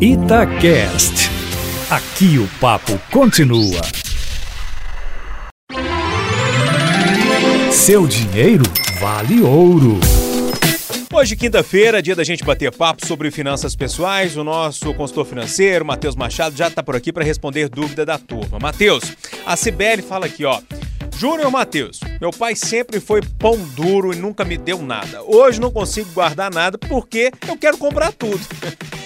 Itacast. Aqui o papo continua. Seu dinheiro vale ouro. Hoje, quinta-feira, dia da gente bater papo sobre finanças pessoais. O nosso consultor financeiro, Matheus Machado, já está por aqui para responder dúvida da turma. Matheus, a Cibele fala aqui, ó. Júnior Matheus, meu pai sempre foi pão duro e nunca me deu nada. Hoje não consigo guardar nada porque eu quero comprar tudo.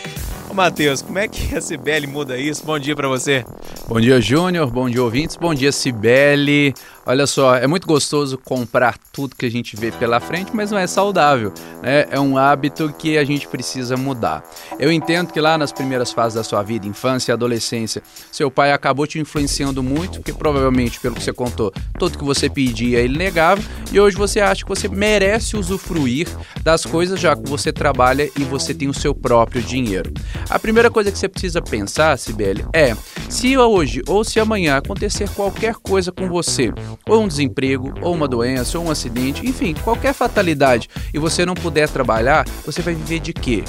Matheus, como é que a Cibele muda isso? Bom dia para você. Bom dia, Júnior. Bom dia, ouvintes. Bom dia, Cibele. Olha só, é muito gostoso comprar tudo que a gente vê pela frente, mas não é saudável. Né? É um hábito que a gente precisa mudar. Eu entendo que lá nas primeiras fases da sua vida, infância e adolescência, seu pai acabou te influenciando muito, porque provavelmente, pelo que você contou, tudo que você pedia ele negava, e hoje você acha que você merece usufruir das coisas já que você trabalha e você tem o seu próprio dinheiro. A primeira coisa que você precisa pensar, Sibeli, é se hoje ou se amanhã acontecer qualquer coisa com você, ou um desemprego, ou uma doença, ou um acidente, enfim, qualquer fatalidade, e você não puder trabalhar, você vai viver de quê?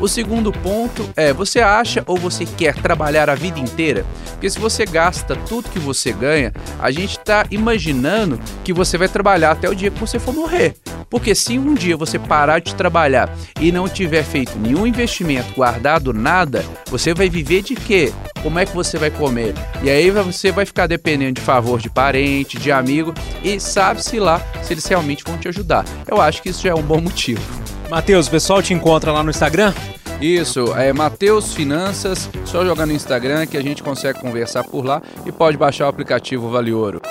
O segundo ponto é: você acha ou você quer trabalhar a vida inteira? Porque se você gasta tudo que você ganha, a gente está imaginando que você vai trabalhar até o dia que você for morrer. Porque se um dia você parar de trabalhar e não tiver feito nenhum investimento, guardado nada, você vai viver de quê? Como é que você vai comer? E aí você vai ficar dependendo de favor de parente, de amigo e sabe-se lá se eles realmente vão te ajudar. Eu acho que isso já é um bom motivo. Matheus, o pessoal te encontra lá no Instagram? Isso, é Mateus Finanças, só jogar no Instagram que a gente consegue conversar por lá e pode baixar o aplicativo Vale Ouro.